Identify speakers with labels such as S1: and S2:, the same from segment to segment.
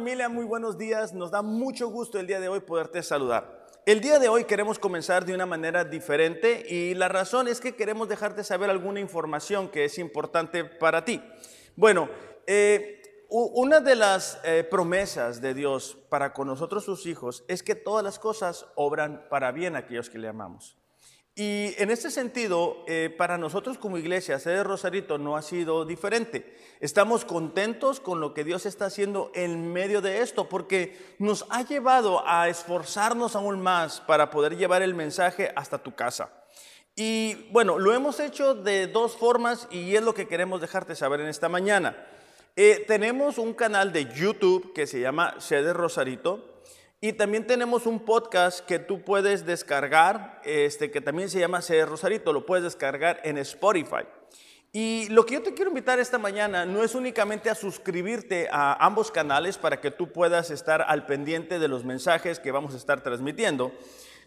S1: familia? Muy buenos días. Nos da mucho gusto el día de hoy poderte saludar. El día de hoy queremos comenzar de una manera diferente y la razón es que queremos dejarte saber alguna información que es importante para ti. Bueno, eh, una de las eh, promesas de Dios para con nosotros sus hijos es que todas las cosas obran para bien a aquellos que le amamos. Y en este sentido, eh, para nosotros como iglesia, sede Rosarito no ha sido diferente. Estamos contentos con lo que Dios está haciendo en medio de esto, porque nos ha llevado a esforzarnos aún más para poder llevar el mensaje hasta tu casa. Y bueno, lo hemos hecho de dos formas y es lo que queremos dejarte saber en esta mañana. Eh, tenemos un canal de YouTube que se llama Sede Rosarito. Y también tenemos un podcast que tú puedes descargar, este, que también se llama C. Rosarito, lo puedes descargar en Spotify. Y lo que yo te quiero invitar esta mañana no es únicamente a suscribirte a ambos canales para que tú puedas estar al pendiente de los mensajes que vamos a estar transmitiendo,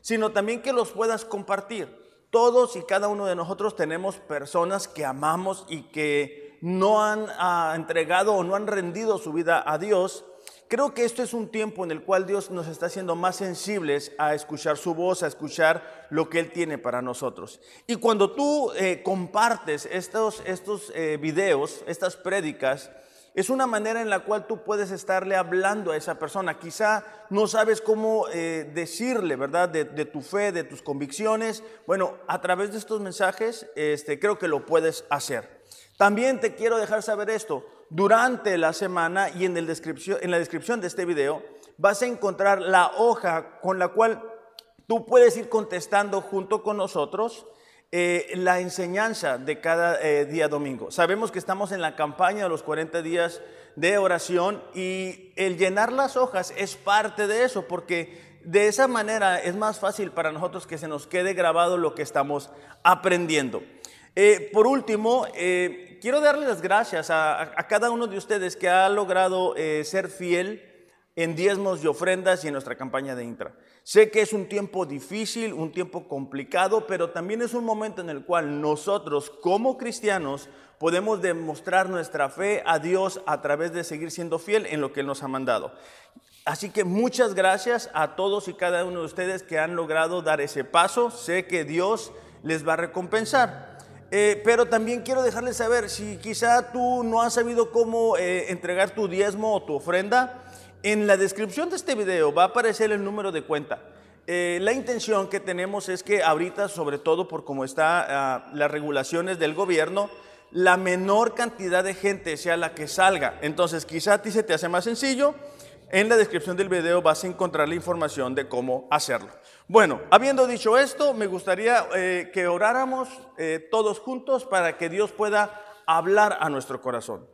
S1: sino también que los puedas compartir. Todos y cada uno de nosotros tenemos personas que amamos y que no han ah, entregado o no han rendido su vida a Dios Creo que esto es un tiempo en el cual Dios nos está haciendo más sensibles a escuchar su voz, a escuchar lo que Él tiene para nosotros. Y cuando tú eh, compartes estos, estos eh, videos, estas prédicas, es una manera en la cual tú puedes estarle hablando a esa persona. Quizá no sabes cómo eh, decirle, ¿verdad? De, tu fe, de tus convicciones. Bueno, a través de estos mensajes, este, creo que lo puedes hacer. También te quiero dejar saber esto durante la semana y en, la descripción de este video vas a encontrar la hoja con la cual tú puedes ir contestando junto con nosotros eh, la enseñanza de cada eh, día domingo. Sabemos que estamos en la campaña de los 40 días de oración y el llenar las hojas es parte de eso porque de esa manera es más fácil para nosotros que se nos quede grabado lo que estamos aprendiendo. Eh, por último, eh, quiero darle las gracias a, cada uno de ustedes que ha logrado eh, ser fiel en diezmos y ofrendas y en nuestra campaña de Intra. Sé que es un tiempo difícil, un tiempo complicado, pero también es un momento en el cual nosotros como cristianos podemos demostrar nuestra fe a Dios a través de seguir siendo fiel en lo que Él nos ha mandado. Así que muchas gracias a todos y cada uno de ustedes que han logrado dar ese paso. Sé que Dios les va a recompensar. Eh, pero también quiero dejarles saber, si quizá tú no has sabido cómo eh, entregar tu diezmo o tu ofrenda, en la descripción de este video va a aparecer el número de cuenta. Eh, la intención que tenemos es que ahorita, sobre todo por cómo están ah, las regulaciones del gobierno, la menor cantidad de gente sea la que salga. Entonces, quizá a ti se te hace más sencillo. En la descripción del video vas a encontrar la información de cómo hacerlo. Bueno, habiendo dicho esto, me gustaría eh, que oráramos eh, todos juntos para que Dios pueda hablar a nuestro corazón.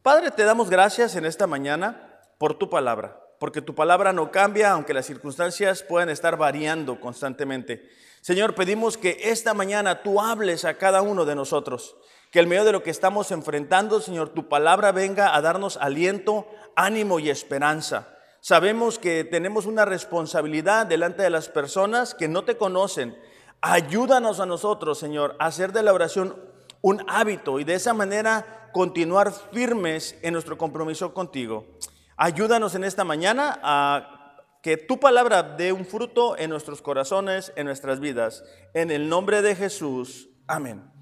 S1: Padre, te damos gracias en esta mañana por tu palabra, porque tu palabra no cambia, aunque las circunstancias puedan estar variando constantemente. Señor, pedimos que esta mañana tú hables a cada uno de nosotros, que en medio de lo que estamos enfrentando, Señor, tu palabra venga a darnos aliento, ánimo y esperanza. Sabemos que tenemos una responsabilidad delante de las personas que no te conocen. Ayúdanos a nosotros, Señor, a hacer de la oración un hábito y de esa manera continuar firmes en nuestro compromiso contigo. Ayúdanos en esta mañana a que tu palabra dé un fruto en nuestros corazones, en nuestras vidas. En el nombre de Jesús. Amén.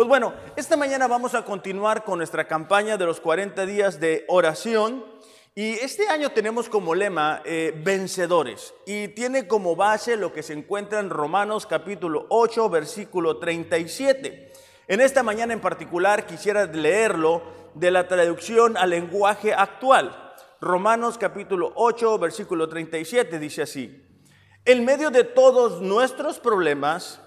S1: Pues bueno, esta mañana vamos a continuar con nuestra campaña de los 40 días de oración. Y este año tenemos como lema eh, vencedores y tiene como base lo que se encuentra en Romanos capítulo 8, versículo 37. En esta mañana en particular quisiera leerlo de la traducción al lenguaje actual. Romanos capítulo 8, versículo 37 dice así, en medio de todos nuestros problemas,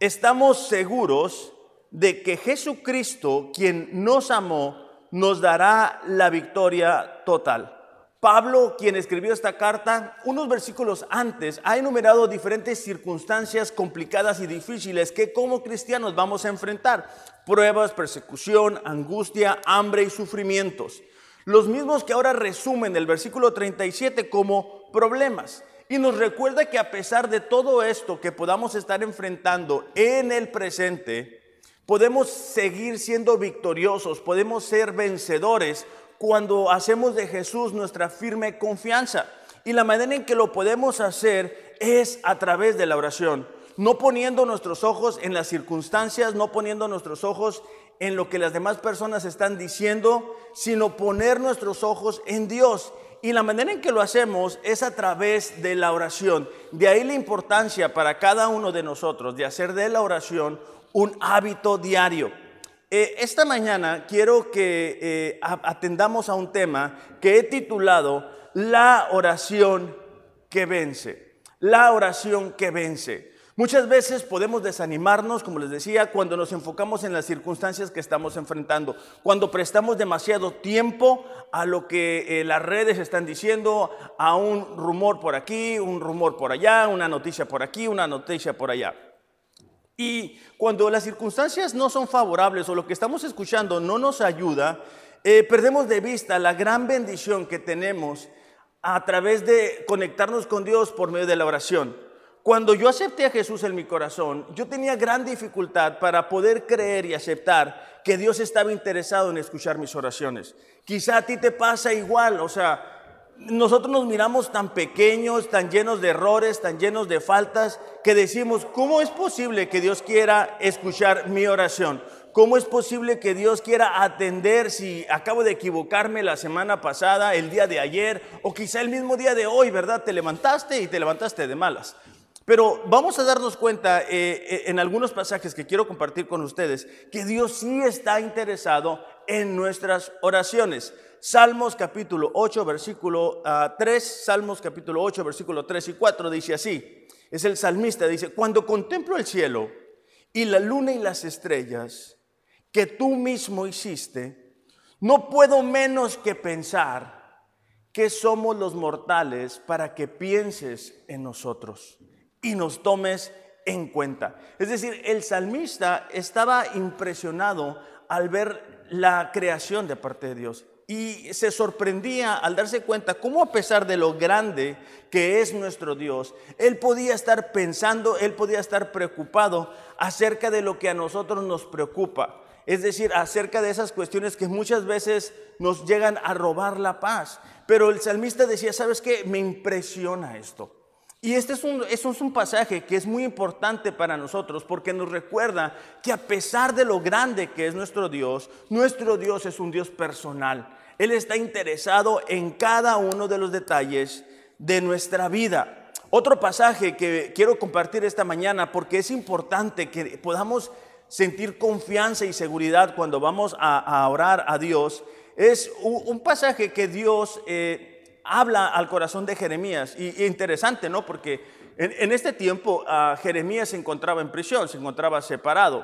S1: estamos seguros de que Jesucristo, quien nos amó, nos dará la victoria total. Pablo, quien escribió esta carta, unos versículos antes, ha enumerado diferentes circunstancias complicadas y difíciles que como cristianos vamos a enfrentar. Pruebas, persecución, angustia, hambre y sufrimientos. Los mismos que ahora resumen el versículo 37 como problemas. Y nos recuerda que a pesar de todo esto que podamos estar enfrentando en el presente, podemos seguir siendo victoriosos, podemos ser vencedores cuando hacemos de Jesús nuestra firme confianza. Y la manera en que lo podemos hacer es a través de la oración. No poniendo nuestros ojos en las circunstancias, no poniendo nuestros ojos en lo que las demás personas están diciendo, sino poner nuestros ojos en Dios. Y la manera en que lo hacemos es a través de la oración. De ahí la importancia para cada uno de nosotros de hacer de la oración un hábito diario. Eh, esta mañana quiero que eh, atendamos a un tema que he titulado La oración que vence. La oración que vence. Muchas veces podemos desanimarnos, como les decía, cuando nos enfocamos en las circunstancias que estamos enfrentando, cuando prestamos demasiado tiempo a lo que eh, las redes están diciendo, a un rumor por aquí, un rumor por allá, una noticia por aquí, una noticia por allá. Y cuando las circunstancias no son favorables o lo que estamos escuchando no nos ayuda, eh, perdemos de vista la gran bendición que tenemos a través de conectarnos con Dios por medio de la oración. Cuando yo acepté a Jesús en mi corazón, yo tenía gran dificultad para poder creer y aceptar que Dios estaba interesado en escuchar mis oraciones. Quizá a ti te pasa igual, o sea, nosotros nos miramos tan pequeños, tan llenos de errores, tan llenos de faltas, que decimos, ¿cómo es posible que Dios quiera escuchar mi oración? ¿Cómo es posible que Dios quiera atender si acabo de equivocarme la semana pasada, el día de ayer, o quizá el mismo día de hoy, ¿verdad? Te levantaste y te levantaste de malas. Pero vamos a darnos cuenta eh, eh, en algunos pasajes que quiero compartir con ustedes que Dios sí está interesado en nuestras oraciones. Salmos capítulo 8, versículo 3, ah, Salmos capítulo 8, versículo 3 y 4 dice así, es el salmista, dice, cuando contemplo el cielo y la luna y las estrellas que tú mismo hiciste, no puedo menos que pensar que somos los mortales para que pienses en nosotros y nos tomes en cuenta. Es decir, el salmista estaba impresionado al ver la creación de parte de Dios y se sorprendía al darse cuenta cómo a pesar de lo grande que es nuestro Dios, Él podía estar pensando, Él podía estar preocupado acerca de lo que a nosotros nos preocupa. Es decir, acerca de esas cuestiones que muchas veces nos llegan a robar la paz. Pero el salmista decía, ¿sabes qué? Me impresiona esto. Y este es un, es un pasaje que es muy importante para nosotros porque nos recuerda que a pesar de lo grande que es nuestro Dios, nuestro Dios es un Dios personal. Él está interesado en cada uno de los detalles de nuestra vida. Otro pasaje que quiero compartir esta mañana porque es importante que podamos sentir confianza y seguridad cuando vamos a, orar a Dios es un, pasaje que Dios eh, habla al corazón de Jeremías. Y, interesante, ¿no? Porque en, este tiempo ah, Jeremías se encontraba en prisión, se encontraba separado.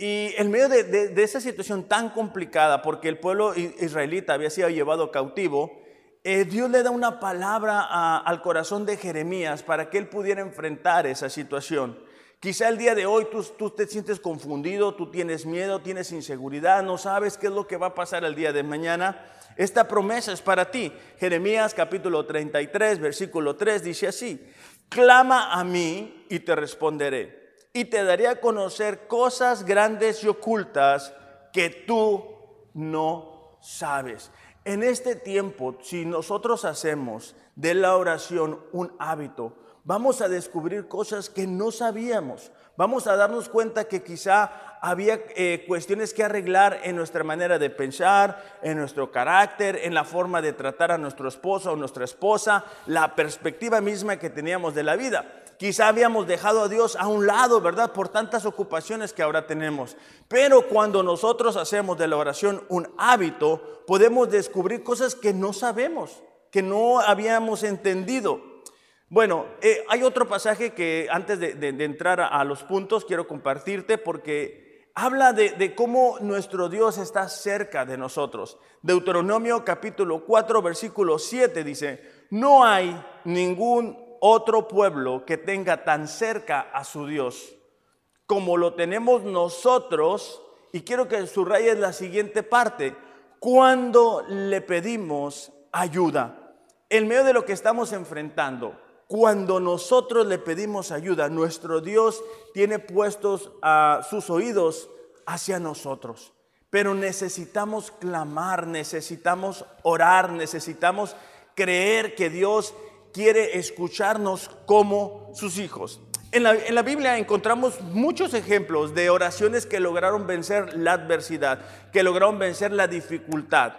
S1: Y en medio de, esa situación tan complicada, porque el pueblo israelita había sido llevado cautivo, eh, Dios le da una palabra al corazón de Jeremías para que él pudiera enfrentar esa situación. Quizá el día de hoy tú, tú, te sientes confundido, tú tienes miedo, tienes inseguridad, no sabes qué es lo que va a pasar el día de mañana. Esta promesa es para ti. Jeremías capítulo 33, versículo 3 dice así, clama a mí y te responderé y te daré a conocer cosas grandes y ocultas que tú no sabes. En este tiempo, si nosotros hacemos de la oración un hábito, vamos a descubrir cosas que no sabíamos. Vamos a darnos cuenta que quizá había eh, cuestiones que arreglar en nuestra manera de pensar, en nuestro carácter, en la forma de tratar a nuestro esposo o nuestra esposa, la perspectiva misma que teníamos de la vida. Quizá habíamos dejado a Dios a un lado, ¿verdad? Por tantas ocupaciones que ahora tenemos. Pero cuando nosotros hacemos de la oración un hábito, podemos descubrir cosas que no sabemos, que no habíamos entendido. Bueno, eh, hay otro pasaje que antes de, entrar a, los puntos quiero compartirte porque habla de, de, cómo nuestro Dios está cerca de nosotros. Deuteronomio capítulo 4 versículo 7 dice, no hay ningún otro pueblo que tenga tan cerca a su Dios como lo tenemos nosotros, y quiero que subrayes la siguiente parte, cuando le pedimos ayuda, en medio de lo que estamos enfrentando, cuando nosotros le pedimos ayuda, nuestro Dios tiene puestos a sus oídos hacia nosotros. Pero necesitamos clamar, necesitamos orar, necesitamos creer que Dios quiere escucharnos como sus hijos. En la, Biblia encontramos muchos ejemplos de oraciones que lograron vencer la adversidad, que lograron vencer la dificultad.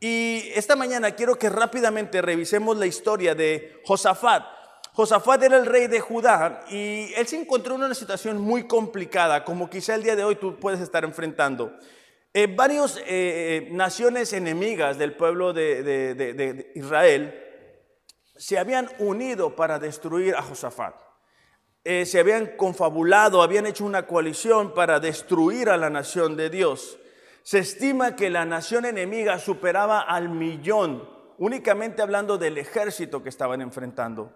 S1: Y esta mañana quiero que rápidamente revisemos la historia de Josafat. Josafat era el rey de Judá y él se encontró en una situación muy complicada, como quizá el día de hoy tú puedes estar enfrentando. Eh, varias eh, eh, naciones enemigas del pueblo de Israel se habían unido para destruir a Josafat. Eh, se habían confabulado, habían hecho una coalición para destruir a la nación de Dios. Se estima que la nación enemiga superaba al millón, únicamente hablando del ejército que estaban enfrentando.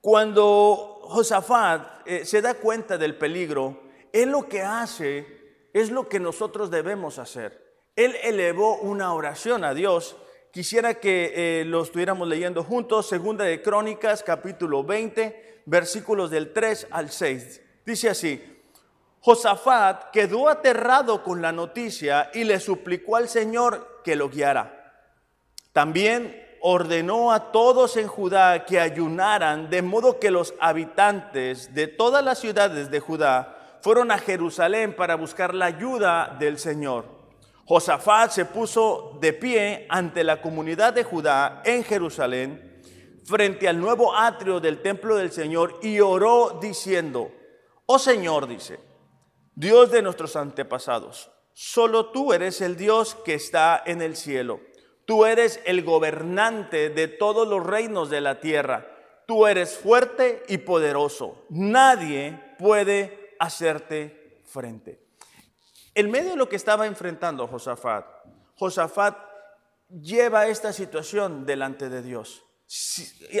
S1: Cuando Josafat eh, se da cuenta del peligro, él lo que hace es lo que nosotros debemos hacer. Él elevó una oración a Dios. Quisiera que eh, lo estuviéramos leyendo juntos, segunda de Crónicas, capítulo 20, versículos del 3 al 6. Dice así, Josafat quedó aterrado con la noticia y le suplicó al Señor que lo guiara. También ordenó a todos en Judá que ayunaran, de modo que los habitantes de todas las ciudades de Judá fueron a Jerusalén para buscar la ayuda del Señor. Josafat se puso de pie ante la comunidad de Judá en Jerusalén frente al nuevo atrio del templo del Señor y oró diciendo, oh Señor, dice, Dios de nuestros antepasados, solo tú eres el Dios que está en el cielo. Tú eres el gobernante de todos los reinos de la tierra. Tú eres fuerte y poderoso. Nadie puede hacerte frente. En medio de lo que estaba enfrentando Josafat, Josafat lleva esta situación delante de Dios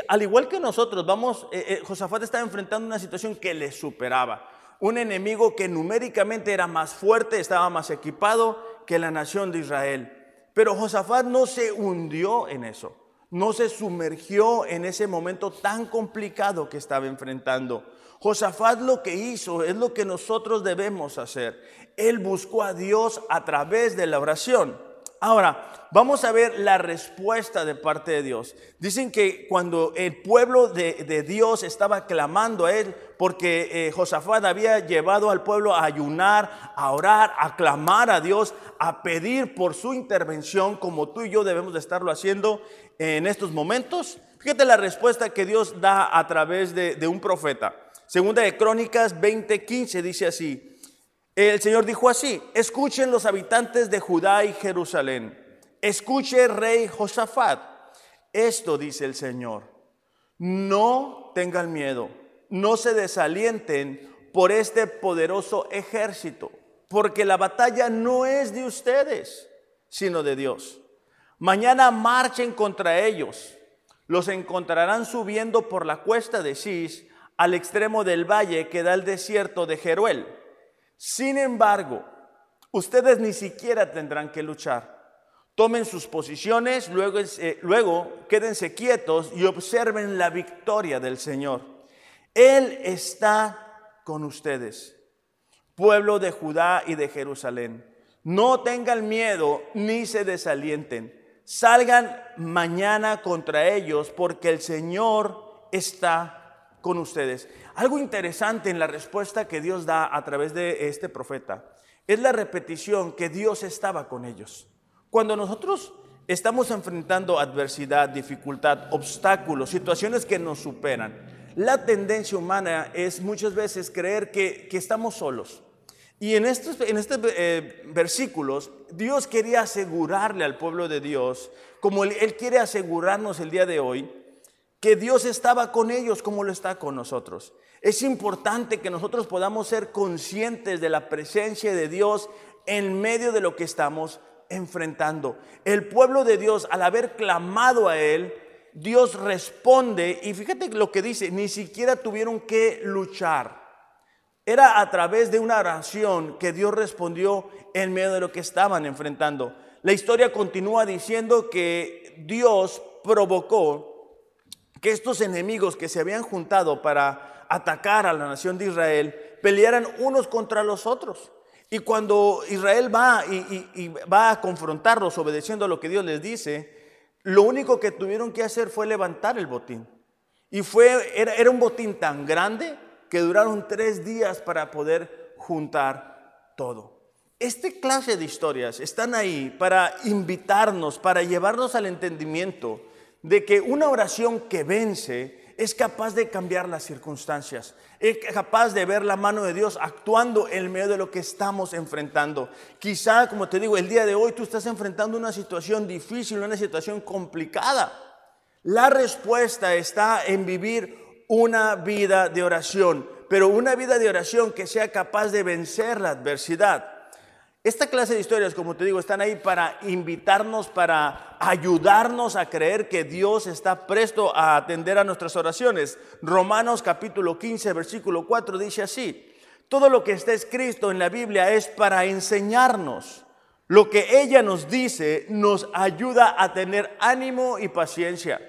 S1: al igual que nosotros, vamos, eh, eh, Josafat estaba enfrentando una situación que le superaba. Un enemigo que numéricamente era más fuerte, estaba más equipado que la nación de Israel. Pero Josafat no se hundió en eso, no se sumergió en ese momento tan complicado que estaba enfrentando. Josafat lo que hizo es lo que nosotros debemos hacer. Él buscó a Dios a través de la oración. Ahora, vamos a ver la respuesta de parte de Dios. Dicen que cuando el pueblo de, Dios estaba clamando a él, porque eh, Josafat había llevado al pueblo a ayunar, a orar, a clamar a Dios, a pedir por su intervención, como tú y yo debemos de estarlo haciendo en estos momentos. Fíjate la respuesta que Dios da a través de, de un profeta. Segunda de Crónicas 20:15 dice así. El Señor dijo así, escuchen los habitantes de Judá y Jerusalén, escuche rey Josafat, esto dice el Señor, no tengan miedo, no se desalienten por este poderoso ejército, porque la batalla no es de ustedes, sino de Dios. Mañana marchen contra ellos, los encontrarán subiendo por la cuesta de Cis al extremo del valle que da el desierto de Jeruel sin embargo, ustedes ni siquiera tendrán que luchar. Tomen sus posiciones, luego, eh, luego quédense quietos y observen la victoria del Señor. Él está con ustedes, pueblo de Judá y de Jerusalén. No tengan miedo ni se desalienten. Salgan mañana contra ellos porque el Señor está con ustedes. Algo interesante en la respuesta que Dios da a través de este profeta es la repetición que Dios estaba con ellos. Cuando nosotros estamos enfrentando adversidad, dificultad, obstáculos, situaciones que nos superan, la tendencia humana es muchas veces creer que, estamos solos. Y en estos, en estos eh, versículos, Dios quería asegurarle al pueblo de Dios, como él quiere asegurarnos el día de hoy, que Dios estaba con ellos como lo está con nosotros. Es importante que nosotros podamos ser conscientes de la presencia de Dios en medio de lo que estamos enfrentando. El pueblo de Dios, al haber clamado a Él, Dios responde y fíjate lo que dice, ni siquiera tuvieron que luchar. Era a través de una oración que Dios respondió en medio de lo que estaban enfrentando. La historia continúa diciendo que Dios provocó que estos enemigos que se habían juntado para atacar a la nación de Israel pelearan unos contra los otros. Y cuando Israel va y, va a confrontarlos obedeciendo a lo que Dios les dice, lo único que tuvieron que hacer fue levantar el botín. Y fue, era, era un botín tan grande que duraron tres días para poder juntar todo. Este clase de historias están ahí para invitarnos, para llevarnos al entendimiento de que una oración que vence es capaz de cambiar las circunstancias, es capaz de ver la mano de Dios actuando en medio de lo que estamos enfrentando. Quizá, como te digo, el día de hoy tú estás enfrentando una situación difícil, una situación complicada. La respuesta está en vivir una vida de oración, pero una vida de oración que sea capaz de vencer la adversidad. Esta clase de historias, como te digo, están ahí para invitarnos, para ayudarnos a creer que Dios está presto a atender a nuestras oraciones. Romanos capítulo 15, versículo 4 dice así, todo lo que está escrito en la Biblia es para enseñarnos. Lo que ella nos dice nos ayuda a tener ánimo y paciencia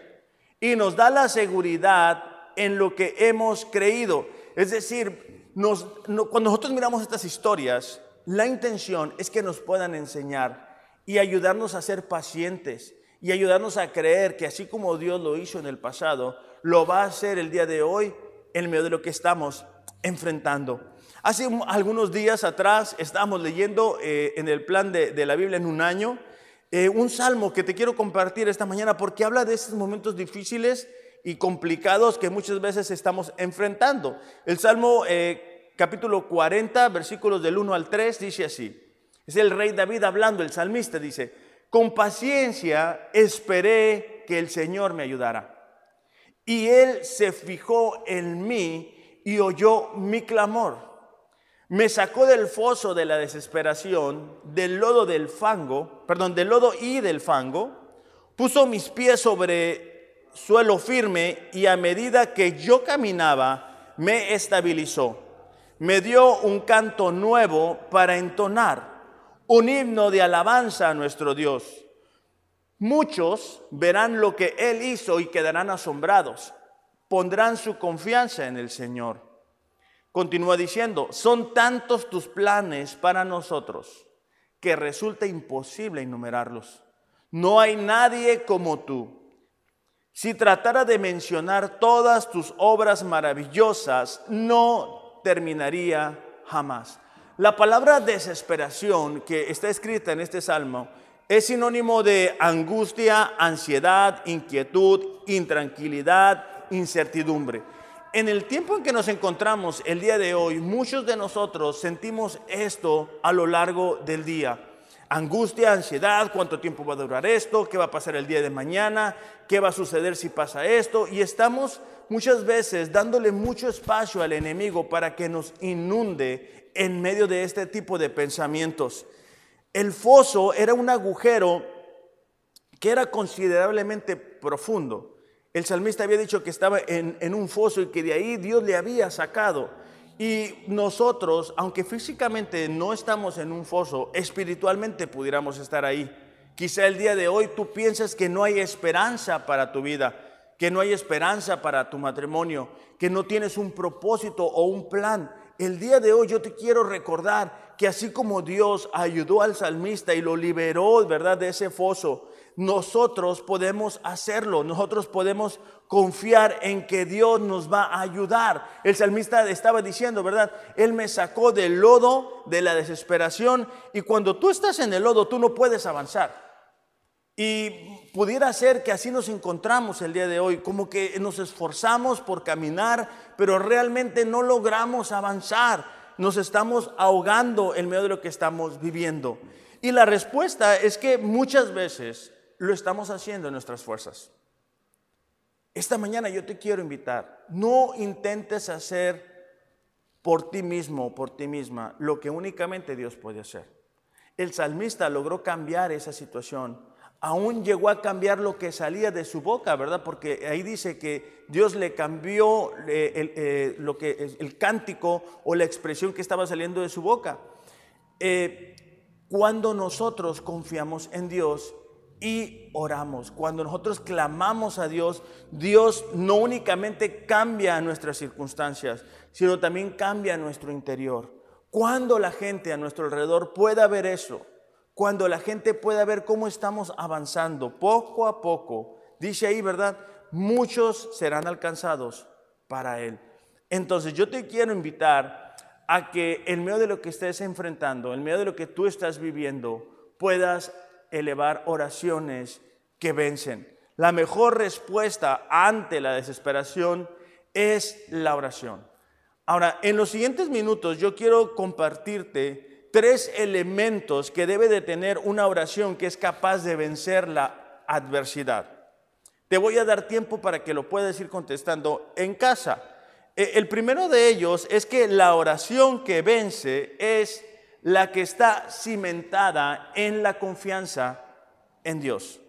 S1: y nos da la seguridad en lo que hemos creído. Es decir, cuando nosotros miramos estas historias, la intención es que nos puedan enseñar y ayudarnos a ser pacientes y ayudarnos a creer que así como Dios lo hizo en el pasado, lo va a hacer el día de hoy en medio de lo que estamos enfrentando. Hace algunos días atrás estábamos leyendo eh, en el plan de, la Biblia en un año eh, un salmo que te quiero compartir esta mañana porque habla de esos momentos difíciles y complicados que muchas veces estamos enfrentando. El salmo eh, capítulo 40, versículos del 1 al 3, dice así. Es el rey David hablando, el salmista dice, con paciencia esperé que el Señor me ayudara. Y él se fijó en mí y oyó mi clamor. Me sacó del foso de la desesperación, del lodo del fango, perdón, del lodo y del fango, puso mis pies sobre suelo firme y a medida que yo caminaba, me estabilizó me dio un canto nuevo para entonar, un himno de alabanza a nuestro Dios. Muchos verán lo que Él hizo y quedarán asombrados, pondrán su confianza en el Señor. Continúa diciendo, son tantos tus planes para nosotros que resulta imposible enumerarlos. No hay nadie como tú. Si tratara de mencionar todas tus obras maravillosas, no terminaría jamás. La palabra desesperación que está escrita en este salmo es sinónimo de angustia, ansiedad, inquietud, intranquilidad, incertidumbre. En el tiempo en que nos encontramos el día de hoy, muchos de nosotros sentimos esto a lo largo del día. Angustia, ansiedad, cuánto tiempo va a durar esto, qué va a pasar el día de mañana, qué va a suceder si pasa esto. Y estamos muchas veces dándole mucho espacio al enemigo para que nos inunde en medio de este tipo de pensamientos. El foso era un agujero que era considerablemente profundo. El salmista había dicho que estaba en, un foso y que de ahí Dios le había sacado. Y nosotros, aunque físicamente no estamos en un foso, espiritualmente pudiéramos estar ahí. Quizá el día de hoy tú piensas que no hay esperanza para tu vida que no hay esperanza para tu matrimonio, que no tienes un propósito o un plan. El día de hoy yo te quiero recordar que así como Dios ayudó al salmista y lo liberó, ¿verdad?, de ese foso, nosotros podemos hacerlo, nosotros podemos confiar en que Dios nos va a ayudar. El salmista estaba diciendo, ¿verdad? Él me sacó del lodo, de la desesperación, y cuando tú estás en el lodo, tú no puedes avanzar. Y pudiera ser que así nos encontramos el día de hoy, como que nos esforzamos por caminar, pero realmente no logramos avanzar. Nos estamos ahogando en medio de lo que estamos viviendo. Y la respuesta es que muchas veces lo estamos haciendo en nuestras fuerzas. Esta mañana yo te quiero invitar, no intentes hacer por ti mismo o por ti misma lo que únicamente Dios puede hacer. El salmista logró cambiar esa situación aún llegó a cambiar lo que salía de su boca, ¿verdad? Porque ahí dice que Dios le cambió eh, el, eh, lo que, el cántico o la expresión que estaba saliendo de su boca. Eh, cuando nosotros confiamos en Dios y oramos, cuando nosotros clamamos a Dios, Dios no únicamente cambia nuestras circunstancias, sino también cambia nuestro interior. Cuando la gente a nuestro alrededor pueda ver eso, cuando la gente pueda ver cómo estamos avanzando poco a poco, dice ahí, ¿verdad? Muchos serán alcanzados para Él. Entonces yo te quiero invitar a que en medio de lo que estés enfrentando, en medio de lo que tú estás viviendo, puedas elevar oraciones que vencen. La mejor respuesta ante la desesperación es la oración. Ahora, en los siguientes minutos yo quiero compartirte tres elementos que debe de tener una oración que es capaz de vencer la adversidad. Te voy a dar tiempo para que lo puedas ir contestando en casa. E, el primero de ellos es que la oración que vence es la que está cimentada en la confianza en Dios.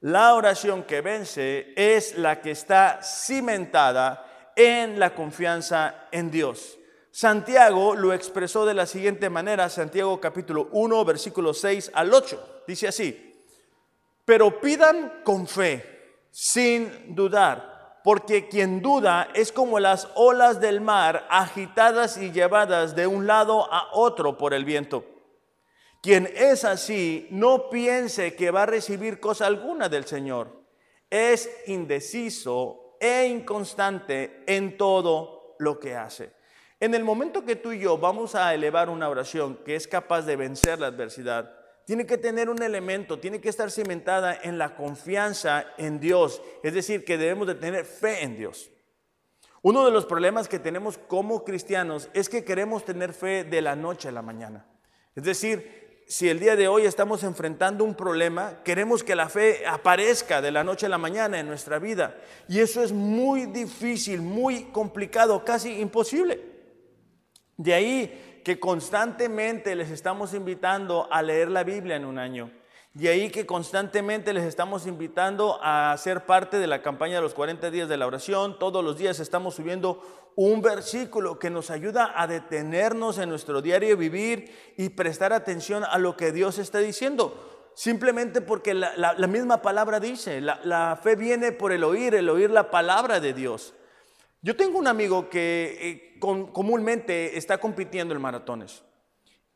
S1: La oración que vence es la que está cimentada en la confianza en Dios. Santiago lo expresó de la siguiente manera, Santiago capítulo 1, versículo 6 al 8. Dice así, pero pidan con fe, sin dudar, porque quien duda es como las olas del mar agitadas y llevadas de un lado a otro por el viento. Quien es así, no piense que va a recibir cosa alguna del Señor. Es indeciso e inconstante en todo lo que hace. En el momento que tú y yo vamos a elevar una oración que es capaz de vencer la adversidad, tiene que tener un elemento, tiene que estar cimentada en la confianza en Dios, es decir, que debemos de tener fe en Dios. Uno de los problemas que tenemos como cristianos es que queremos tener fe de la noche a la mañana. Es decir, si el día de hoy estamos enfrentando un problema, queremos que la fe aparezca de la noche a la mañana en nuestra vida. Y eso es muy difícil, muy complicado, casi imposible. De ahí que constantemente les estamos invitando a leer la Biblia en un año. De ahí que constantemente les estamos invitando a ser parte de la campaña de los 40 días de la oración. Todos los días estamos subiendo un versículo que nos ayuda a detenernos en nuestro diario vivir y prestar atención a lo que Dios está diciendo. Simplemente porque la, misma palabra dice, la, fe viene por el oír, el oír la palabra de Dios. Yo tengo un amigo que eh, comúnmente está compitiendo en maratones.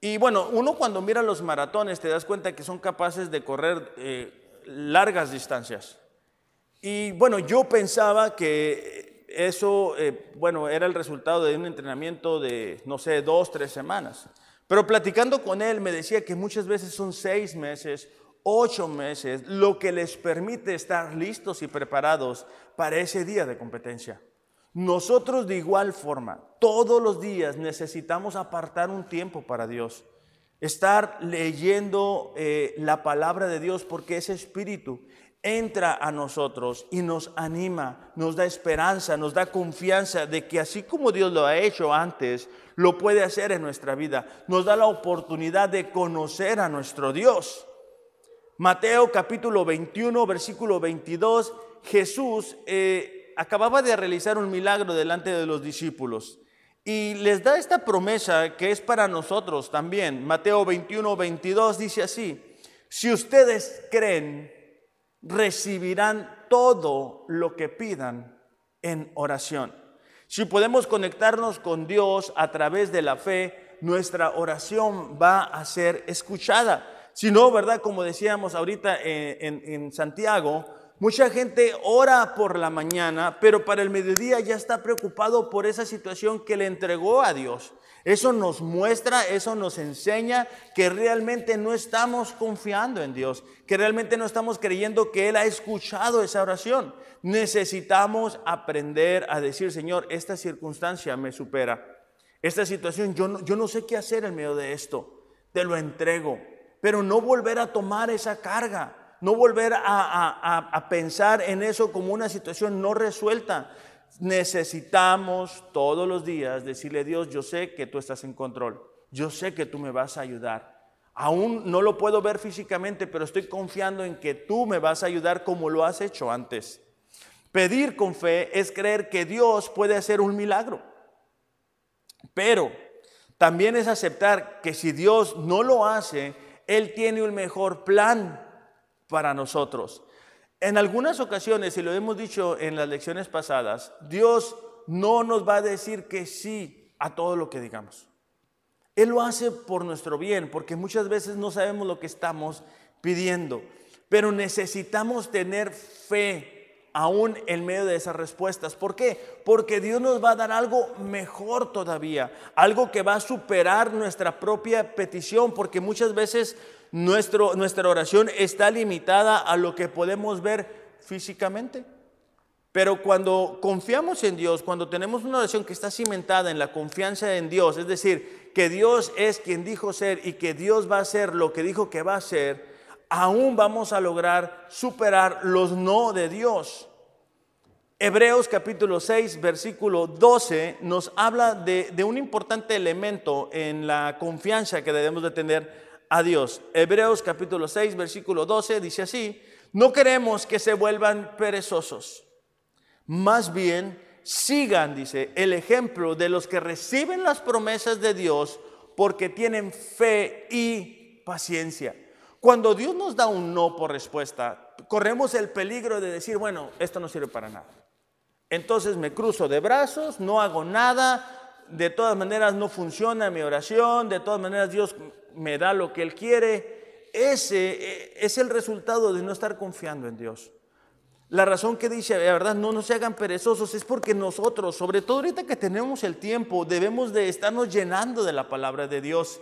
S1: Y bueno, uno cuando mira los maratones te das cuenta que son capaces de correr eh, largas distancias. Y bueno, yo pensaba que eso, eh, bueno, era el resultado de un entrenamiento de, no sé, dos, tres semanas. Pero platicando con él me decía que muchas veces son seis meses, ocho meses, lo que les permite estar listos y preparados para ese día de competencia. Nosotros de igual forma, todos los días necesitamos apartar un tiempo para Dios, estar leyendo eh, la palabra de Dios porque ese espíritu entra a nosotros y nos anima, nos da esperanza, nos da confianza de que así como Dios lo ha hecho antes, lo puede hacer en nuestra vida. Nos da la oportunidad de conocer a nuestro Dios. Mateo capítulo 21, versículo 22, Jesús eh, acababa de realizar un milagro delante de los discípulos y les da esta promesa que es para nosotros también. Mateo 21, 22 dice así, si ustedes creen, recibirán todo lo que pidan en oración. Si podemos conectarnos con Dios a través de la fe, nuestra oración va a ser escuchada. Si no, ¿verdad? Como decíamos ahorita eh, en, en Santiago, Mucha gente ora por la mañana, pero para el mediodía ya está preocupado por esa situación que le entregó a Dios. Eso nos muestra, eso nos enseña que realmente no estamos confiando en Dios, que realmente no estamos creyendo que Él ha escuchado esa oración. Necesitamos aprender a decir, Señor, esta circunstancia me supera. Esta situación, yo no, yo no sé qué hacer en medio de esto. Te lo entrego, pero no volver a tomar esa carga no volver a, pensar en eso como una situación no resuelta. Necesitamos todos los días decirle a Dios, yo sé que tú estás en control, yo sé que tú me vas a ayudar. Aún no lo puedo ver físicamente, pero estoy confiando en que tú me vas a ayudar como lo has hecho antes. Pedir con fe es creer que Dios puede hacer un milagro. Pero también es aceptar que si Dios no lo hace, Él tiene un mejor plan para nosotros. En algunas ocasiones, y lo hemos dicho en las lecciones pasadas, Dios no nos va a decir que sí a todo lo que digamos. Él lo hace por nuestro bien, porque muchas veces no sabemos lo que estamos pidiendo, pero necesitamos tener fe aún en medio de esas respuestas. ¿Por qué? Porque Dios nos va a dar algo mejor todavía, algo que va a superar nuestra propia petición, porque muchas veces nuestro, nuestra oración está limitada a lo que podemos ver físicamente. Pero cuando confiamos en Dios, cuando tenemos una oración que está cimentada en la confianza en Dios, es decir, que Dios es quien dijo ser y que Dios va a ser lo que dijo que va a ser, aún vamos a lograr superar los no de Dios. Hebreos capítulo 6, versículo 12 nos habla de, de, un importante elemento en la confianza que debemos de tener a Dios. Hebreos capítulo 6, versículo 12 dice así, no queremos que se vuelvan perezosos, más bien sigan, dice, el ejemplo de los que reciben las promesas de Dios porque tienen fe y paciencia. Cuando Dios nos da un no por respuesta, corremos el peligro de decir, bueno, esto no sirve para nada. Entonces me cruzo de brazos, no hago nada, de todas maneras no funciona mi oración, de todas maneras Dios me da lo que Él quiere. Ese eh, es el resultado de no estar confiando en Dios. La razón que dice, la verdad, no nos hagan perezosos es porque nosotros, sobre todo ahorita que tenemos el tiempo, debemos de estarnos llenando de la palabra de Dios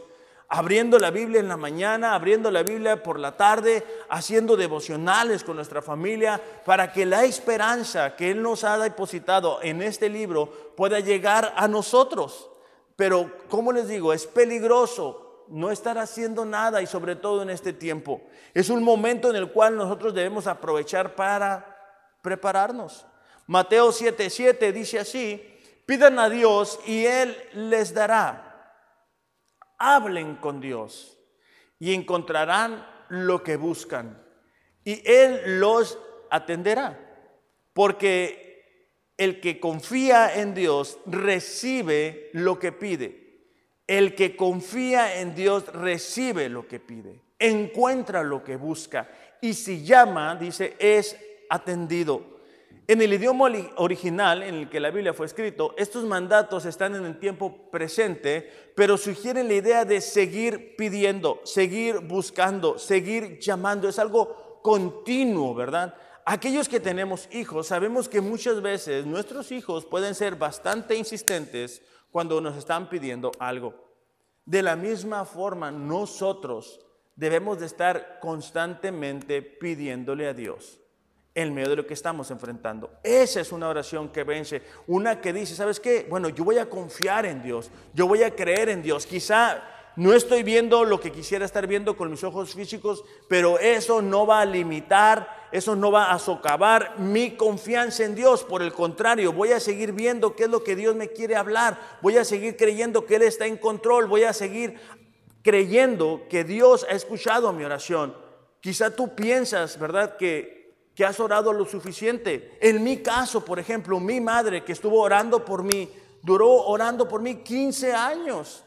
S1: abriendo la Biblia en la mañana, abriendo la Biblia por la tarde, haciendo devocionales con nuestra familia, para que la esperanza que Él nos ha depositado en este libro pueda llegar a nosotros. Pero, como les digo, es peligroso no estar haciendo nada y sobre todo en este tiempo. Es un momento en el cual nosotros debemos aprovechar para prepararnos. Mateo 7:7 dice así, pidan a Dios y Él les dará hablen con Dios y encontrarán lo que buscan y Él los atenderá. Porque el que confía en Dios recibe lo que pide. El que confía en Dios recibe lo que pide, encuentra lo que busca y si llama, dice, es atendido. En el idioma original en el que la Biblia fue escrito, estos mandatos están en el tiempo presente, pero sugieren la idea de seguir pidiendo, seguir buscando, seguir llamando. Es algo continuo, ¿verdad? Aquellos que tenemos hijos, sabemos que muchas veces nuestros hijos pueden ser bastante insistentes cuando nos están pidiendo algo. De la misma forma, nosotros debemos de estar constantemente pidiéndole a Dios en medio de lo que estamos enfrentando. Esa es una oración que vence, una que dice, ¿sabes qué? Bueno, yo voy a confiar en Dios, yo voy a creer en Dios. Quizá no estoy viendo lo que quisiera estar viendo con mis ojos físicos, pero eso no va a limitar, eso no va a socavar mi confianza en Dios. Por el contrario, voy a seguir viendo qué es lo que Dios me quiere hablar, voy a seguir creyendo que Él está en control, voy a seguir creyendo que Dios ha escuchado mi oración. Quizá tú piensas, ¿verdad? Que que has orado lo suficiente. En mi caso, por ejemplo, mi madre que estuvo orando por mí, duró orando por mí 15 años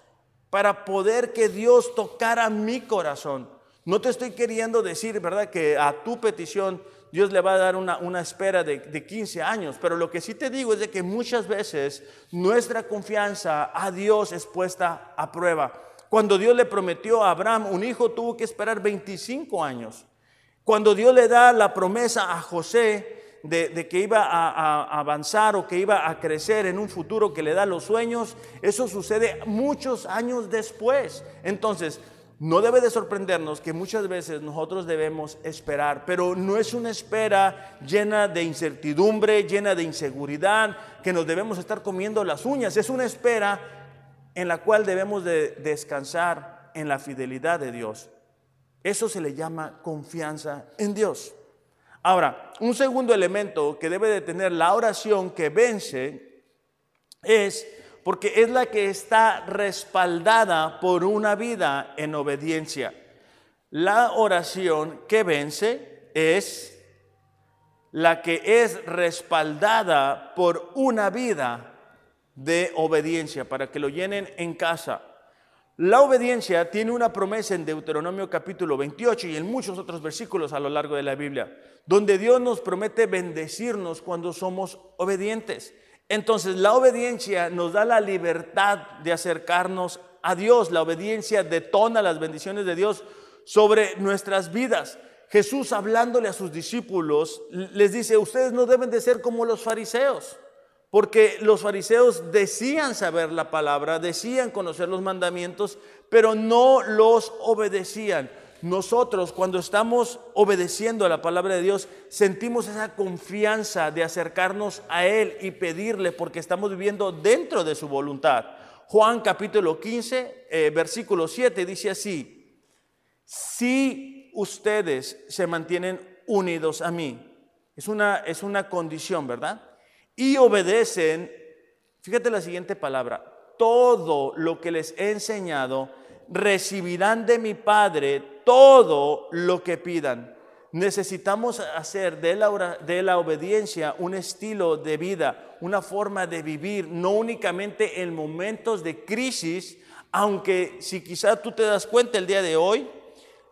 S1: para poder que Dios tocara mi corazón. No te estoy queriendo decir, ¿verdad?, que a tu petición Dios le va a dar una, una espera de, de 15 años, pero lo que sí te digo es de que muchas veces nuestra confianza a Dios es puesta a prueba. Cuando Dios le prometió a Abraham un hijo, tuvo que esperar 25 años. Cuando Dios le da la promesa a José de, que iba a, avanzar o que iba a crecer en un futuro que le da los sueños, eso sucede muchos años después. Entonces, no debe de sorprendernos que muchas veces nosotros debemos esperar, pero no es una espera llena de incertidumbre, llena de inseguridad, que nos debemos estar comiendo las uñas. Es una espera en la cual debemos de descansar en la fidelidad de Dios. Eso se le llama confianza en Dios. Ahora, un segundo elemento que debe de tener la oración que vence es porque es la que está respaldada por una vida en obediencia. La oración que vence es la que es respaldada por una vida de obediencia, para que lo llenen en casa. La obediencia tiene una promesa en Deuteronomio capítulo 28 y en muchos otros versículos a lo largo de la Biblia, donde Dios nos promete bendecirnos cuando somos obedientes. Entonces la obediencia nos da la libertad de acercarnos a Dios. La obediencia detona las bendiciones de Dios sobre nuestras vidas. Jesús hablándole a sus discípulos les dice, ustedes no deben de ser como los fariseos, porque los fariseos decían saber la palabra, decían conocer los mandamientos, pero no los obedecían. Nosotros cuando estamos obedeciendo a la palabra de Dios, sentimos esa confianza de acercarnos a Él y pedirle porque estamos viviendo dentro de su voluntad. Juan capítulo 15, eh, versículo 7 dice así, si ustedes se mantienen unidos a mí, es una, es una condición, ¿verdad? Y obedecen, fíjate la siguiente palabra, todo lo que les he enseñado, recibirán de mi Padre todo lo que pidan. Necesitamos hacer de la, de la obediencia un estilo de vida, una forma de vivir, no únicamente en momentos de crisis, aunque si quizás tú te das cuenta el día de hoy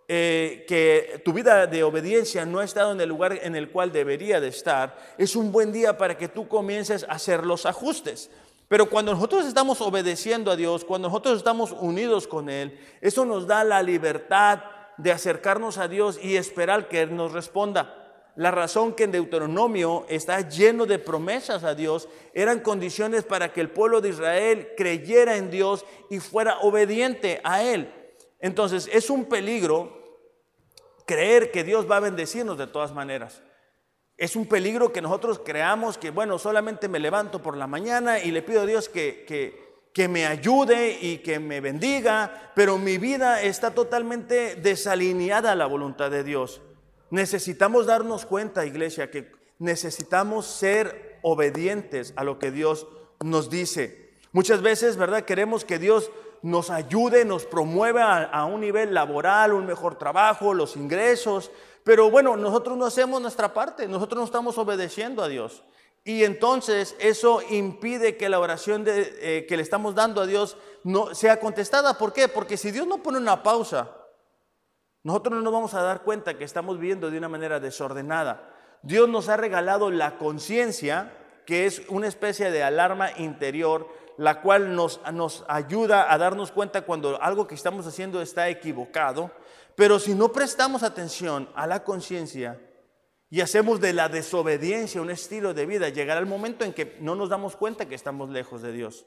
S1: eh, que tu vida de obediencia no ha estado en el lugar en el cual debería de estar, es un buen día para que tú comiences a hacer los ajustes. Pero cuando nosotros estamos obedeciendo a Dios, cuando nosotros estamos unidos con Él, eso nos da la libertad de acercarnos a Dios y esperar que Él nos responda. La razón que en Deuteronomio está lleno de promesas a Dios eran condiciones para que el pueblo de Israel creyera en Dios y fuera obediente a Él. Entonces es un peligro creer que Dios va a bendecirnos de todas maneras. Es un peligro que nosotros creamos que, bueno, solamente me levanto por la mañana y le pido a Dios que, que, que me ayude y que me bendiga, pero mi vida está totalmente desalineada a la voluntad de Dios. Necesitamos darnos cuenta, iglesia, que necesitamos ser obedientes a lo que Dios nos dice. Muchas veces, ¿verdad? Queremos que Dios nos ayude, nos promueva a, un nivel laboral, un mejor trabajo, los ingresos. Pero bueno, nosotros no hacemos nuestra parte, nosotros no estamos obedeciendo a Dios. Y entonces eso impide que la oración eh, que le estamos dando a Dios no sea contestada. ¿Por qué? Porque si Dios no pone una pausa, nosotros no nos vamos a dar cuenta que estamos viviendo de una manera desordenada. Dios nos ha regalado la conciencia, que es una especie de alarma interior, la cual nos, nos ayuda a darnos cuenta cuando algo que estamos haciendo está equivocado. Pero si no prestamos atención a la conciencia y hacemos de la desobediencia un estilo de vida, llegará el momento en que no nos damos cuenta que estamos lejos de Dios,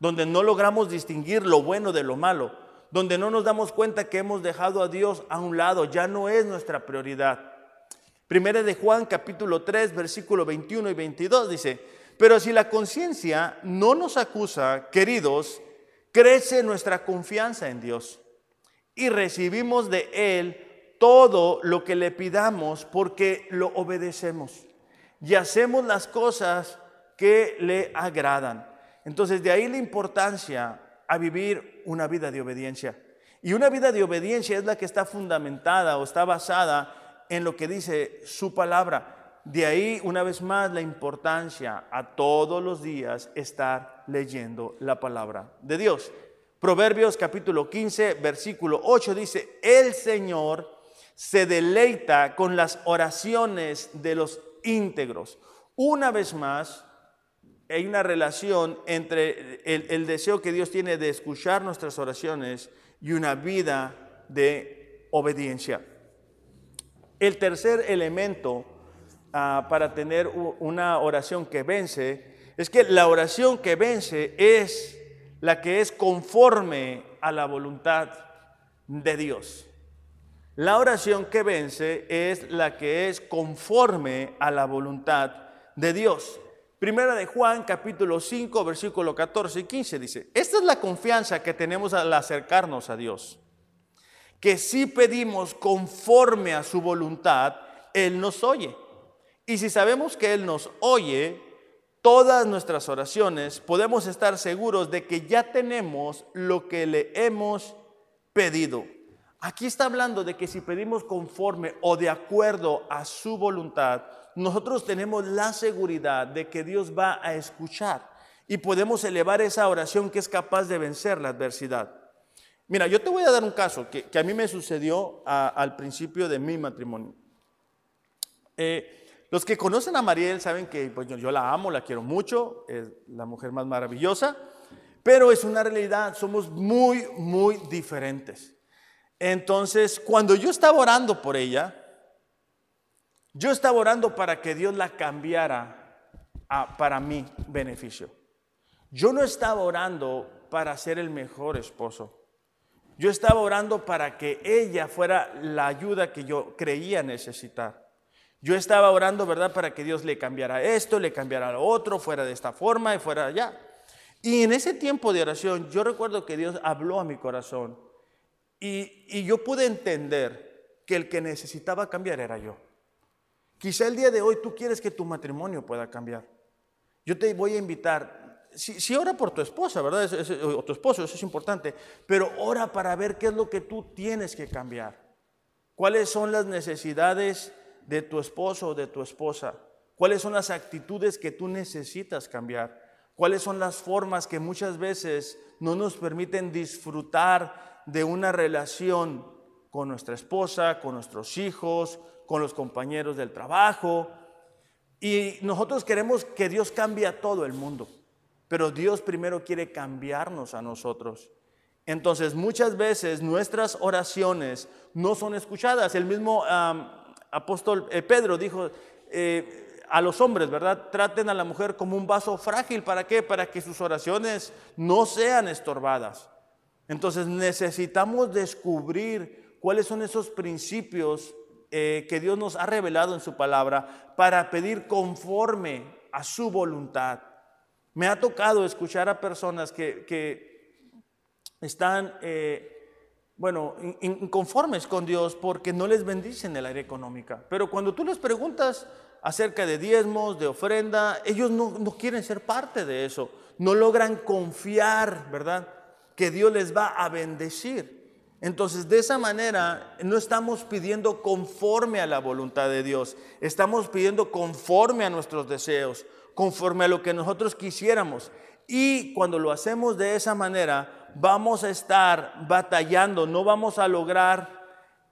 S1: donde no logramos distinguir lo bueno de lo malo donde no nos damos cuenta que hemos dejado a Dios a un lado, ya no es nuestra prioridad. Primera de Juan capítulo 3 versículo 21 y 22 dice, pero si la conciencia no nos acusa, queridos, crece nuestra confianza en Dios y recibimos de Él todo lo que le pidamos porque lo obedecemos y hacemos las cosas que le agradan. Entonces de ahí la importancia a vivir una vida de obediencia. Y una vida de obediencia es la que está fundamentada o está basada en lo que dice su palabra. De ahí, una vez más, la importancia a todos los días estar leyendo la palabra de Dios. Proverbios capítulo 15, versículo 8 dice, el Señor se deleita con las oraciones de los íntegros. Una vez más, hay una relación entre el, deseo que Dios tiene de escuchar nuestras oraciones y una vida de obediencia. El tercer elemento ah, para tener una oración que vence es que la oración que vence es la que es conforme a la voluntad de Dios. La oración que vence es la que es conforme a la voluntad de Dios. Primera de Juan, capítulo 5, versículo 14 y 15 dice, esta es la confianza que tenemos al acercarnos a Dios, que si pedimos conforme a su voluntad, Él nos oye. Y si sabemos que Él nos oye, todas nuestras oraciones, podemos estar seguros de que ya tenemos lo que le hemos pedido. Aquí está hablando de que si pedimos conforme o de acuerdo a su voluntad, nosotros tenemos la seguridad de que Dios va a escuchar y podemos elevar esa oración que es capaz de vencer la adversidad. Mira, yo te voy a dar un caso que, a mí me sucedió al principio de mi matrimonio. Eh, los que conocen a Mariel saben que yo, yo, la amo, la quiero mucho, es la mujer más maravillosa. pero es una realidad, somos muy, muy diferentes. Entonces, cuando yo estaba orando por ella, yo estaba orando para que Dios la cambiara para mi beneficio. Yo no estaba orando para ser el mejor esposo. Yo estaba orando para que ella fuera la ayuda que yo creía necesitar. Yo estaba orando, ¿verdad?, para que Dios le cambiara esto, le cambiara lo otro, fuera de esta forma y fuera allá. Y en ese tiempo de oración, yo recuerdo que Dios habló a mi corazón y, y yo pude entender que el que necesitaba cambiar era yo. Quizá el día de hoy tú quieres que tu matrimonio pueda cambiar. Yo te voy a invitar, si, ora por tu esposa, ¿verdad? o tu esposo, eso es importante, pero ora para ver qué es lo que tú tienes que cambiar. ¿Cuáles son las necesidades de tu esposo o de tu esposa? ¿Cuáles son las actitudes que tú necesitas cambiar? ¿Cuáles son las formas que muchas veces no nos permiten disfrutar de una relación con nuestra esposa, con nuestros hijos, con los compañeros del trabajo? Y nosotros queremos que Dios cambie a todo el mundo. Pero Dios primero quiere cambiarnos a nosotros. Entonces muchas veces nuestras oraciones no son escuchadas. El mismo apóstol eh, Pedro dijo eh, a los hombres, ¿verdad? Traten a la mujer como un vaso frágil. ¿Para qué? Para que sus oraciones no sean estorbadas. Entonces necesitamos descubrir cuáles son esos principios eh, que Dios nos ha revelado en su palabra para pedir conforme a su voluntad. Me ha tocado escuchar a personas que, están, eh, bueno, inconformes con Dios porque no les bendicen el área económica. Pero cuando tú les preguntas acerca de diezmos, de ofrenda, ellos no, no quieren ser parte de eso. No logran confiar, ¿verdad? Que Dios les va a bendecir. Entonces, de esa manera, no estamos pidiendo conforme a la voluntad de Dios, estamos pidiendo conforme a nuestros deseos, conforme a lo que nosotros quisiéramos. Y cuando lo hacemos de esa manera, vamos a estar batallando, no vamos a lograr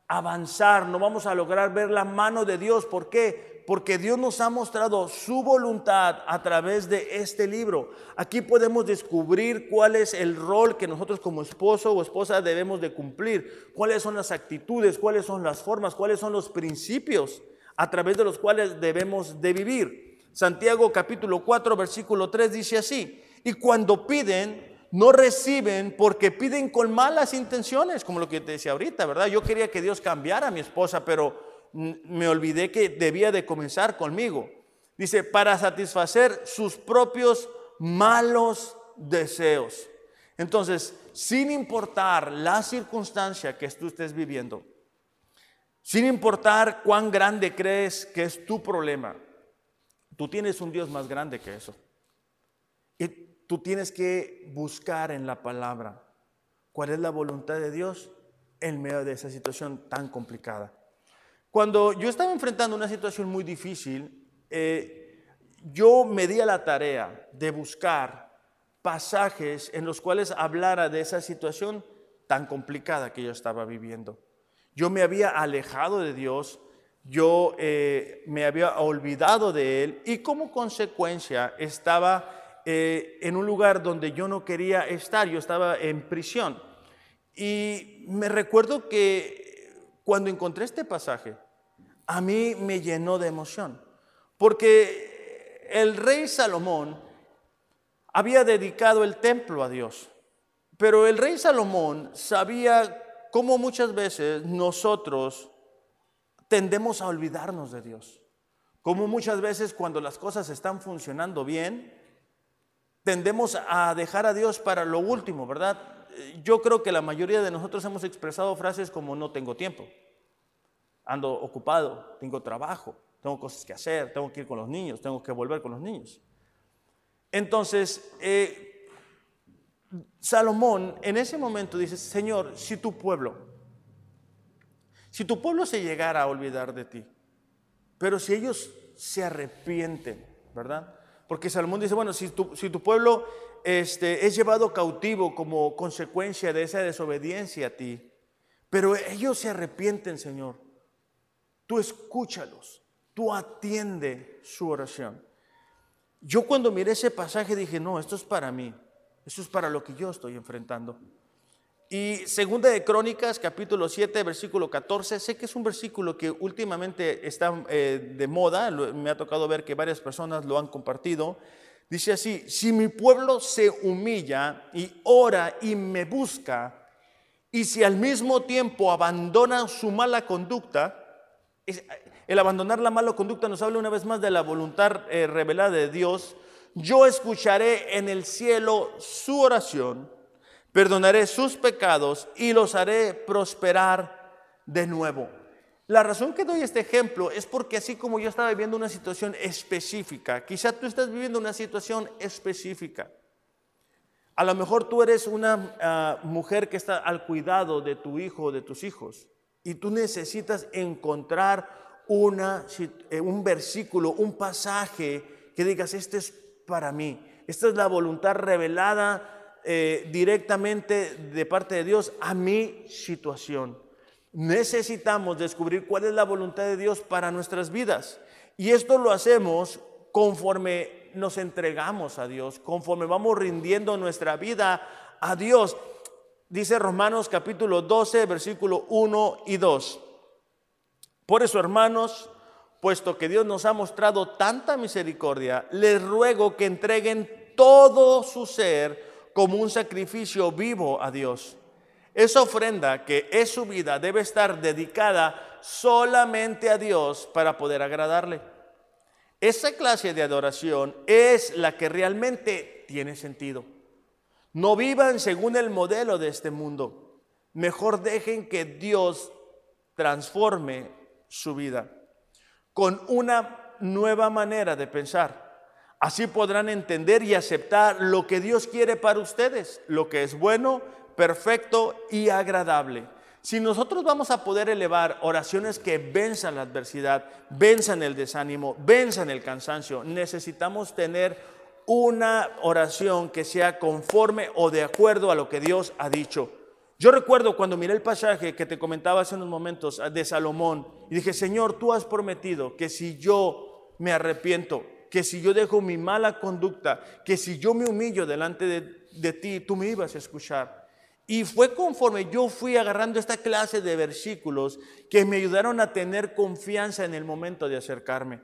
S1: avanzar, no vamos a lograr ver la mano de Dios. ¿Por qué? Porque Dios nos ha mostrado su voluntad a través de este libro. Aquí podemos descubrir cuál es el rol que nosotros como esposo o esposa debemos de cumplir, cuáles son las actitudes, cuáles son las formas, cuáles son los principios a través de los cuales debemos de vivir. Santiago capítulo 4, versículo 3 dice así, y cuando piden, no reciben porque piden con malas intenciones, como lo que te decía ahorita, ¿verdad? Yo quería que Dios cambiara a mi esposa, pero me olvidé que debía de comenzar conmigo. Dice, para satisfacer sus propios malos deseos. Entonces, sin importar la circunstancia que tú estés viviendo, sin importar cuán grande crees que es tu problema, Tú tienes un Dios más grande que eso. Tú tienes que buscar en la palabra cuál es la voluntad de Dios en medio de esa situación tan complicada. Cuando yo estaba enfrentando una situación muy difícil, eh, yo me di a la tarea de buscar pasajes en los cuales hablara de esa situación tan complicada que yo estaba viviendo. Yo me había alejado de Dios, yo eh, me había olvidado de él y como consecuencia estaba eh, en un lugar donde yo no quería estar, yo estaba en prisión. Y me recuerdo que cuando encontré este pasaje, a mí me llenó de emoción, porque el rey Salomón había dedicado el templo a Dios, pero el rey Salomón sabía cómo muchas veces nosotros tendemos a olvidarnos de Dios. Como muchas veces cuando las cosas están funcionando bien, tendemos a dejar a Dios para lo último, ¿verdad? Yo creo que la mayoría de nosotros hemos expresado frases como no tengo tiempo, ando ocupado, tengo trabajo, tengo cosas que hacer, tengo que ir con los niños, tengo que volver con los niños. Entonces, eh, Salomón en ese momento dice, Señor, si tu pueblo, si tu pueblo se llegara a olvidar de ti, pero si ellos se arrepienten, ¿verdad? Porque Salomón dice, bueno, si tu, pueblo este, es llevado cautivo como consecuencia de esa desobediencia a ti, pero ellos se arrepienten, Señor, tú escúchalos, tú atiende su oración. Yo cuando miré ese pasaje dije, no, esto es para mí. Eso es para lo que yo estoy enfrentando. Y segunda de Crónicas, capítulo 7, versículo 14, sé que es un versículo que últimamente está eh, de moda, me ha tocado ver que varias personas lo han compartido. Dice así, si mi pueblo se humilla y ora y me busca, y si al mismo tiempo abandona su mala conducta, el abandonar la mala conducta nos habla una vez más de la voluntad eh, revelada de Dios, yo escucharé en el cielo su oración, perdonaré sus pecados y los haré prosperar de nuevo. La razón que doy este ejemplo es porque así como yo estaba viviendo una situación específica, quizá tú estás viviendo una situación específica. A lo mejor tú eres una ah, mujer que está al cuidado de tu hijo o de tus hijos y tú necesitas encontrar una, eh, un versículo, un pasaje que digas, este es para mí, esta es la voluntad revelada eh, directamente de parte de Dios a mi situación necesitamos descubrir cuál es la voluntad de Dios para nuestras vidas. Y esto lo hacemos conforme nos entregamos a Dios, conforme vamos rindiendo nuestra vida a Dios. Dice Romanos capítulo 12, versículo 1 y 2. Por eso, hermanos, puesto que Dios nos ha mostrado tanta misericordia, les ruego que entreguen todo su ser como un sacrificio vivo a Dios esa ofrenda que es su vida debe estar dedicada solamente a Dios para poder agradarle. Esa clase de adoración es la que realmente tiene sentido. No vivan según el modelo de este mundo. Mejor dejen que Dios transforme su vida con una nueva manera de pensar. Así podrán entender y aceptar lo que Dios quiere para ustedes, lo que es bueno, perfecto y agradable. Si nosotros vamos a poder elevar oraciones que venzan la adversidad, venzan el desánimo, venzan el cansancio, necesitamos tener una oración que sea conforme o de acuerdo a lo que Dios ha dicho. Yo recuerdo cuando miré el pasaje que te comentaba hace unos momentos de Salomón y dije, Señor, tú has prometido que si yo me arrepiento, que si yo dejo mi mala conducta, que si yo me humillo delante de, de ti, tú me ibas a escuchar. Y fue conforme yo fui agarrando esta clase de versículos que me ayudaron a tener confianza en el momento de acercarme.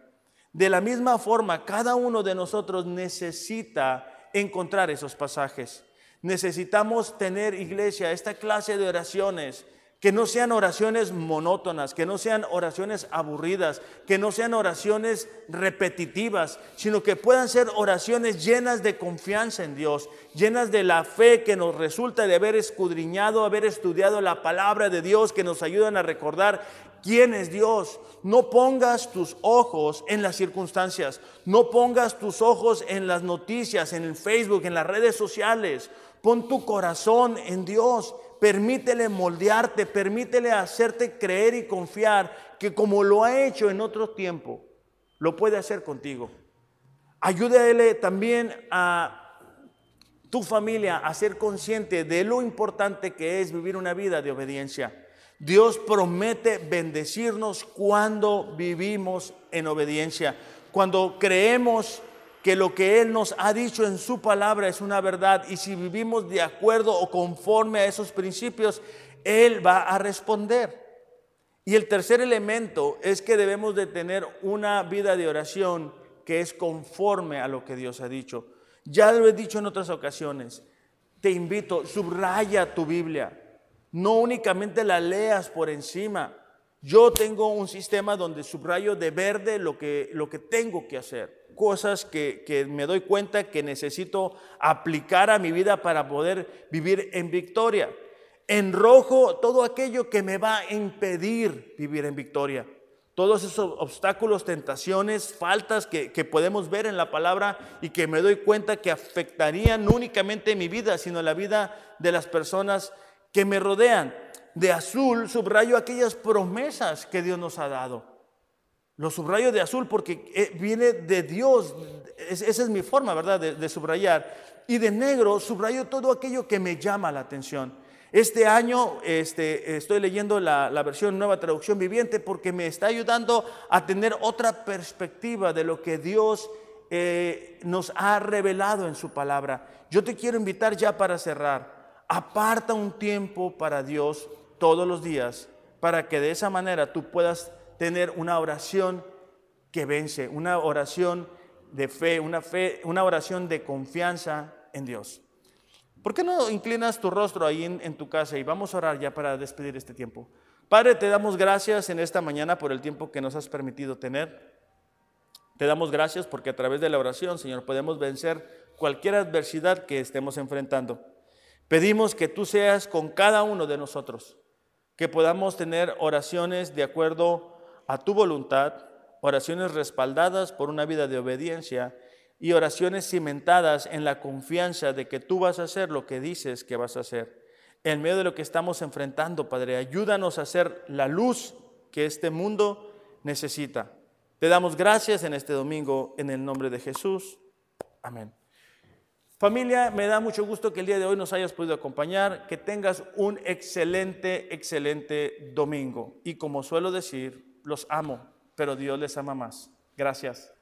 S1: De la misma forma, cada uno de nosotros necesita encontrar esos pasajes. Necesitamos tener, iglesia, esta clase de oraciones que no sean oraciones monótonas, que no sean oraciones aburridas, que no sean oraciones repetitivas, sino que puedan ser oraciones llenas de confianza en Dios, llenas de la fe que nos resulta de haber escudriñado, haber estudiado la palabra de Dios, que nos ayudan a recordar quién es Dios. No pongas tus ojos en las circunstancias, no pongas tus ojos en las noticias, en el Facebook, en las redes sociales. Pon tu corazón en Dios permítele moldearte, permítele hacerte creer y confiar que como lo ha hecho en otro tiempo, lo puede hacer contigo. Ayúdale también a tu familia a ser consciente de lo importante que es vivir una vida de obediencia. Dios promete bendecirnos cuando vivimos en obediencia, cuando creemos que lo que Él nos ha dicho en su palabra es una verdad y si vivimos de acuerdo o conforme a esos principios, Él va a responder. Y el tercer elemento es que debemos de tener una vida de oración que es conforme a lo que Dios ha dicho. Ya lo he dicho en otras ocasiones. Te invito, subraya tu Biblia. No únicamente la leas por encima. Yo tengo un sistema donde subrayo de verde lo que, lo que tengo que hacer cosas que, me doy cuenta que necesito aplicar a mi vida para poder vivir en victoria. En rojo todo aquello que me va a impedir vivir en victoria. Todos esos obstáculos, tentaciones, faltas que, que, podemos ver en la palabra y que me doy cuenta que afectarían no únicamente mi vida, sino la vida de las personas que me rodean. De azul subrayo aquellas promesas que Dios nos ha dado. Lo subrayo de azul porque eh, viene de Dios. esa es mi forma, ¿verdad?, de, subrayar. Y de negro subrayo todo aquello que me llama la atención. Este año este, estoy leyendo la, versión Nueva Traducción Viviente porque me está ayudando a tener otra perspectiva de lo que Dios eh, nos ha revelado en su palabra. Yo te quiero invitar ya para cerrar. Aparta un tiempo para Dios todos los días para que de esa manera tú puedas tener una oración que vence, una oración de fe, una, fe, una oración de confianza en Dios. ¿Por qué no inclinas tu rostro ahí en, tu casa y vamos a orar ya para despedir este tiempo? Padre, te damos gracias en esta mañana por el tiempo que nos has permitido tener. Te damos gracias porque a través de la oración, Señor, podemos vencer cualquier adversidad que estemos enfrentando. Pedimos que tú seas con cada uno de nosotros, que podamos tener oraciones de acuerdo a tu voluntad, oraciones respaldadas por una vida de obediencia y oraciones cimentadas en la confianza de que tú vas a hacer lo que dices que vas a hacer. En medio de lo que estamos enfrentando, Padre, ayúdanos a ser la luz que este mundo necesita. Te damos gracias en este domingo en el nombre de Jesús. Amén. Familia, me da mucho gusto que el día de hoy nos hayas podido acompañar, que tengas un excelente, excelente domingo. Y como suelo decir, los amo, pero Dios les ama más. Gracias.